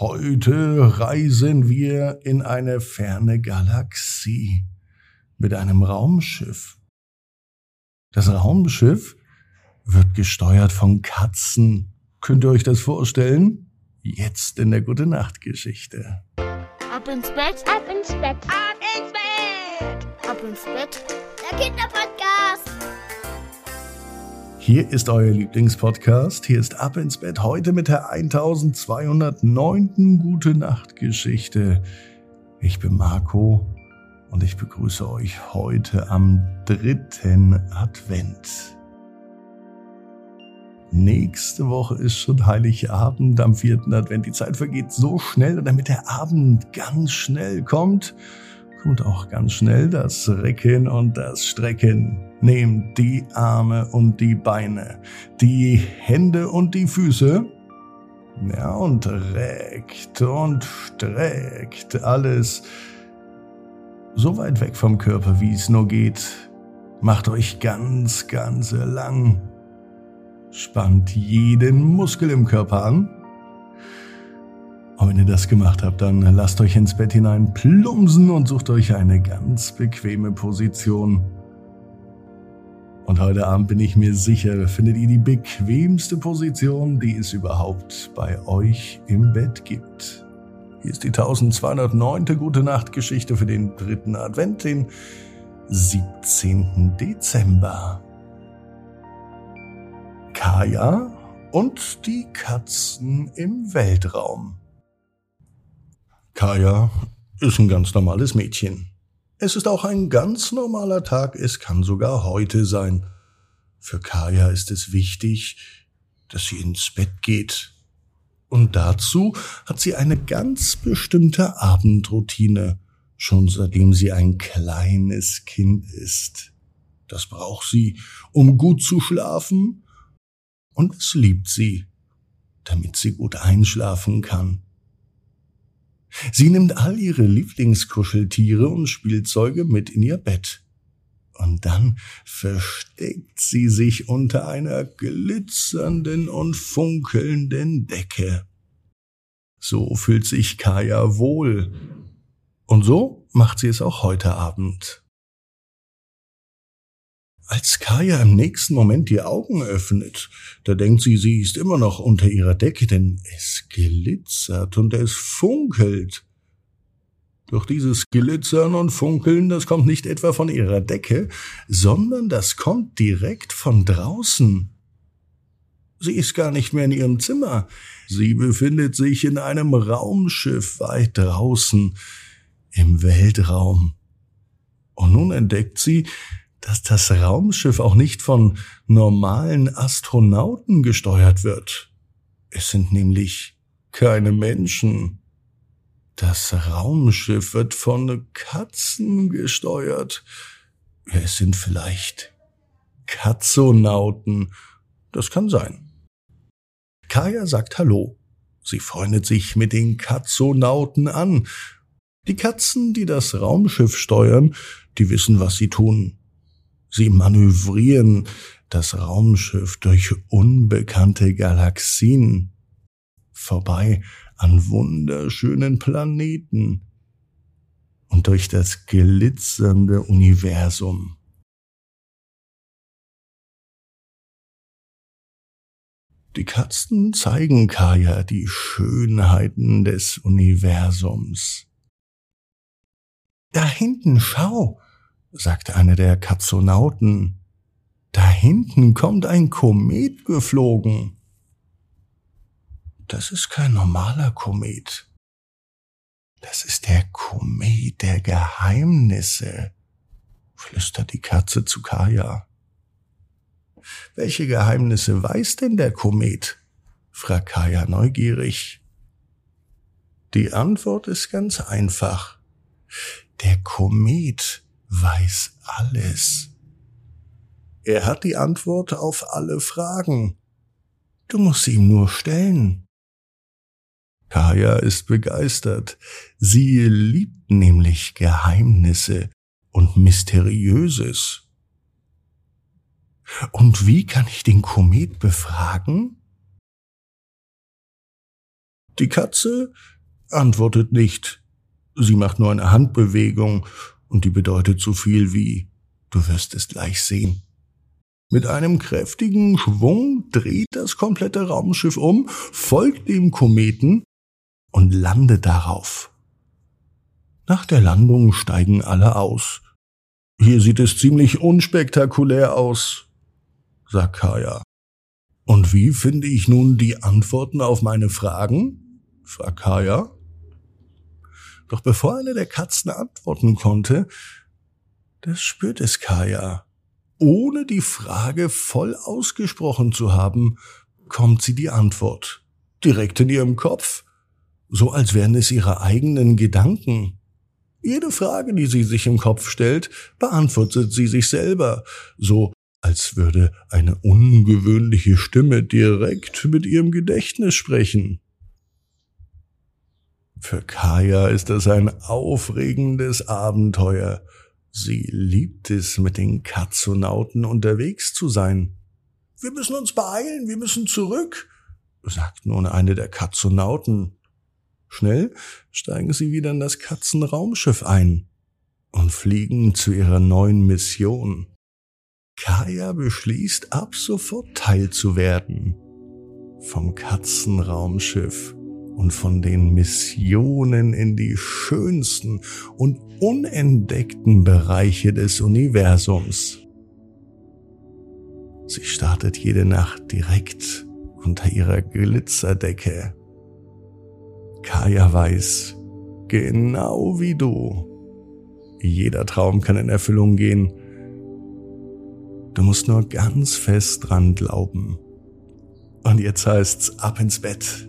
Heute reisen wir in eine ferne Galaxie mit einem Raumschiff. Das Raumschiff wird gesteuert von Katzen. Könnt ihr euch das vorstellen? Jetzt in der Gute Nacht Geschichte. Ab ins Bett, Ab ins Bett. ab ins Bett, ab ins Bett. Der Kinderpodcast. Hier ist euer Lieblingspodcast. Hier ist Ab ins Bett heute mit der 1209. Gute Nacht Geschichte. Ich bin Marco und ich begrüße euch heute am dritten Advent. Nächste Woche ist schon Heiligabend am vierten Advent. Die Zeit vergeht so schnell und damit der Abend ganz schnell kommt, kommt auch ganz schnell das Recken und das Strecken. Nehmt die Arme und die Beine, die Hände und die Füße. Ja, und reckt und streckt alles so weit weg vom Körper, wie es nur geht. Macht euch ganz, ganz lang. Spannt jeden Muskel im Körper an. Wenn ihr das gemacht habt, dann lasst euch ins Bett hinein plumpsen und sucht euch eine ganz bequeme Position. Und heute Abend bin ich mir sicher, findet ihr die bequemste Position, die es überhaupt bei euch im Bett gibt. Hier ist die 1209. Gute Nacht Geschichte für den dritten Advent, den 17. Dezember. Kaya und die Katzen im Weltraum. Kaya ist ein ganz normales Mädchen. Es ist auch ein ganz normaler Tag, es kann sogar heute sein. Für Kaya ist es wichtig, dass sie ins Bett geht. Und dazu hat sie eine ganz bestimmte Abendroutine, schon seitdem sie ein kleines Kind ist. Das braucht sie, um gut zu schlafen, und es liebt sie, damit sie gut einschlafen kann. Sie nimmt all ihre Lieblingskuscheltiere und Spielzeuge mit in ihr Bett. Und dann versteckt sie sich unter einer glitzernden und funkelnden Decke. So fühlt sich Kaya wohl. Und so macht sie es auch heute Abend. Als Kaya im nächsten Moment die Augen öffnet, da denkt sie, sie ist immer noch unter ihrer Decke, denn es glitzert und es funkelt. Doch dieses Glitzern und Funkeln, das kommt nicht etwa von ihrer Decke, sondern das kommt direkt von draußen. Sie ist gar nicht mehr in ihrem Zimmer. Sie befindet sich in einem Raumschiff weit draußen im Weltraum. Und nun entdeckt sie, dass das Raumschiff auch nicht von normalen Astronauten gesteuert wird. Es sind nämlich keine Menschen. Das Raumschiff wird von Katzen gesteuert. Es sind vielleicht Katzonauten. Das kann sein. Kaya sagt Hallo. Sie freundet sich mit den Katzonauten an. Die Katzen, die das Raumschiff steuern, die wissen, was sie tun. Sie manövrieren das Raumschiff durch unbekannte Galaxien, vorbei an wunderschönen Planeten und durch das glitzernde Universum. Die Katzen zeigen Kaya die Schönheiten des Universums. Da hinten, schau, sagte einer der Katzonauten. Da hinten kommt ein Komet geflogen. Das ist kein normaler Komet. Das ist der Komet der Geheimnisse, flüstert die Katze zu Kaya. Welche Geheimnisse weiß denn der Komet? fragt Kaya neugierig. Die Antwort ist ganz einfach. Der Komet weiß alles. Er hat die Antwort auf alle Fragen. Du musst sie ihm nur stellen. Kaya ist begeistert. Sie liebt nämlich Geheimnisse und Mysteriöses. Und wie kann ich den Komet befragen? Die Katze antwortet nicht. Sie macht nur eine Handbewegung und die bedeutet so viel wie Du wirst es gleich sehen. Mit einem kräftigen Schwung dreht das komplette Raumschiff um, folgt dem Kometen und landet darauf. Nach der Landung steigen alle aus. Hier sieht es ziemlich unspektakulär aus, sagt Kaya. Und wie finde ich nun die Antworten auf meine Fragen? fragt Kaya. Doch bevor eine der Katzen antworten konnte, das spürt es Kaya. Ohne die Frage voll ausgesprochen zu haben, kommt sie die Antwort. Direkt in ihrem Kopf. So als wären es ihre eigenen Gedanken. Jede Frage, die sie sich im Kopf stellt, beantwortet sie sich selber, so als würde eine ungewöhnliche Stimme direkt mit ihrem Gedächtnis sprechen. Für Kaya ist das ein aufregendes Abenteuer. Sie liebt es, mit den Katzonauten unterwegs zu sein. Wir müssen uns beeilen, wir müssen zurück, sagt nun eine der Katzonauten. Schnell steigen sie wieder in das Katzenraumschiff ein und fliegen zu ihrer neuen Mission. Kaya beschließt, ab sofort teilzuwerden vom Katzenraumschiff und von den Missionen in die schönsten und unentdeckten Bereiche des Universums. Sie startet jede Nacht direkt unter ihrer Glitzerdecke. Kaya weiß, genau wie du, jeder Traum kann in Erfüllung gehen. Du musst nur ganz fest dran glauben. Und jetzt heißt's ab ins Bett